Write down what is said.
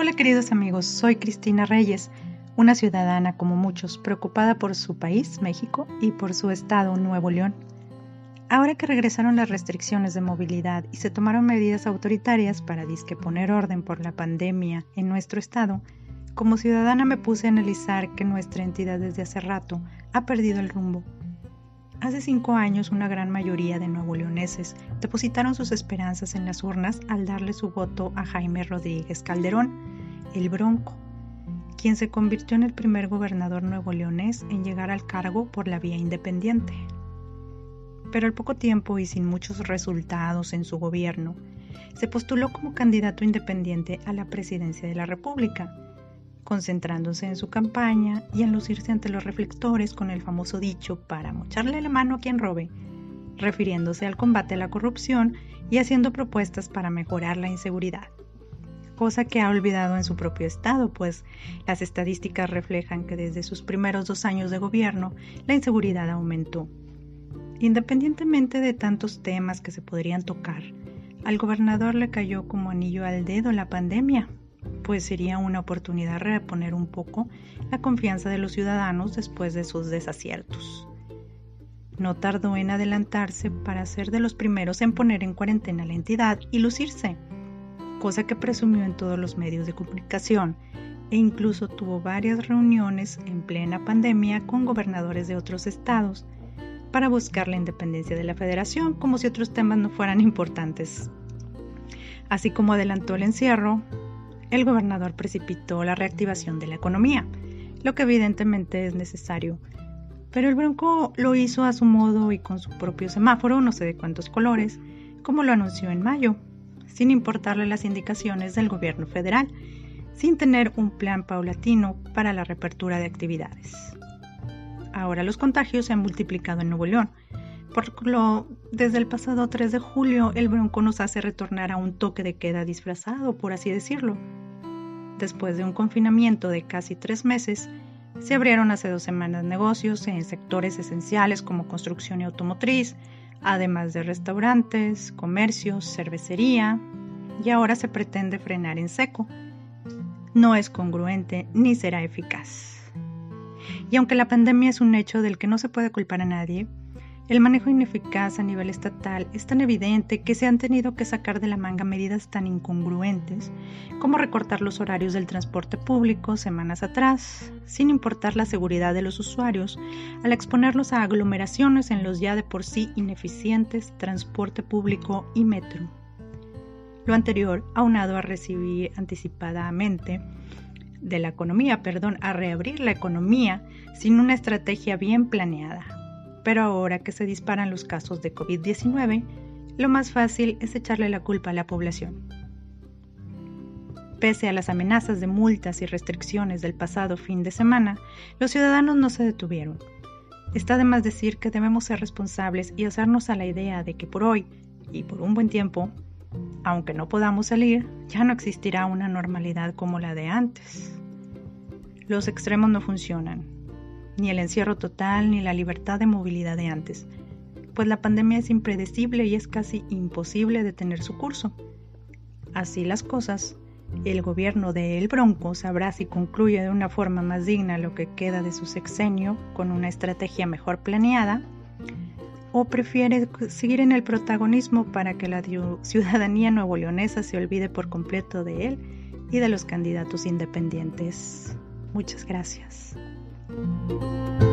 Hola queridos amigos, soy Cristina Reyes, una ciudadana como muchos, preocupada por su país, México, y por su estado, Nuevo León. Ahora que regresaron las restricciones de movilidad y se tomaron medidas autoritarias para disque poner orden por la pandemia en nuestro estado, como ciudadana me puse a analizar que nuestra entidad desde hace rato ha perdido el rumbo. Hace cinco años una gran mayoría de nuevo leoneses depositaron sus esperanzas en las urnas al darle su voto a Jaime Rodríguez Calderón, el Bronco, quien se convirtió en el primer gobernador nuevo leonés en llegar al cargo por la vía independiente. Pero al poco tiempo y sin muchos resultados en su gobierno, se postuló como candidato independiente a la presidencia de la República, concentrándose en su campaña y en lucirse ante los reflectores con el famoso dicho para mocharle la mano a quien robe, refiriéndose al combate a la corrupción y haciendo propuestas para mejorar la inseguridad. Cosa que ha olvidado en su propio estado, pues las estadísticas reflejan que desde sus primeros dos años de gobierno la inseguridad aumentó. Independientemente de tantos temas que se podrían tocar, al gobernador le cayó como anillo al dedo la pandemia, pues sería una oportunidad de reponer un poco la confianza de los ciudadanos después de sus desaciertos. No tardó en adelantarse para ser de los primeros en poner en cuarentena la entidad y lucirse, cosa que presumió en todos los medios de comunicación e incluso tuvo varias reuniones en plena pandemia con gobernadores de otros estados para buscar la independencia de la federación como si otros temas no fueran importantes. Así como adelantó el encierro, el gobernador precipitó la reactivación de la economía, lo que evidentemente es necesario. Pero el Bronco lo hizo a su modo y con su propio semáforo, no sé de cuántos colores, como lo anunció en mayo, sin importarle las indicaciones del gobierno federal, sin tener un plan paulatino para la reapertura de actividades. Ahora los contagios se han multiplicado en Nuevo León, por lo, desde el pasado 3 de julio, el Bronco nos hace retornar a un toque de queda disfrazado, por así decirlo. Después de un confinamiento de casi tres meses, se abrieron hace dos semanas negocios en sectores esenciales como construcción y automotriz, además de restaurantes, comercios, cervecería, y ahora se pretende frenar en seco. No es congruente ni será eficaz. Y aunque la pandemia es un hecho del que no se puede culpar a nadie, el manejo ineficaz a nivel estatal es tan evidente que se han tenido que sacar de la manga medidas tan incongruentes como recortar los horarios del transporte público semanas atrás, sin importar la seguridad de los usuarios, al exponerlos a aglomeraciones en los ya de por sí ineficientes transporte público y metro. Lo anterior, aunado a recibir anticipadamente de la economía, perdón, a reabrir la economía sin una estrategia bien planeada pero ahora que se disparan los casos de COVID-19, lo más fácil es echarle la culpa a la población. Pese a las amenazas de multas y restricciones del pasado fin de semana, los ciudadanos no se detuvieron. Está de más decir que debemos ser responsables y hacernos a la idea de que por hoy y por un buen tiempo, aunque no podamos salir, ya no existirá una normalidad como la de antes. Los extremos no funcionan ni el encierro total, ni la libertad de movilidad de antes, pues la pandemia es impredecible y es casi imposible detener su curso. Así las cosas, el gobierno de El Bronco sabrá si concluye de una forma más digna lo que queda de su sexenio con una estrategia mejor planeada, o prefiere seguir en el protagonismo para que la ciudadanía nuevo leonesa se olvide por completo de él y de los candidatos independientes. Muchas gracias. Música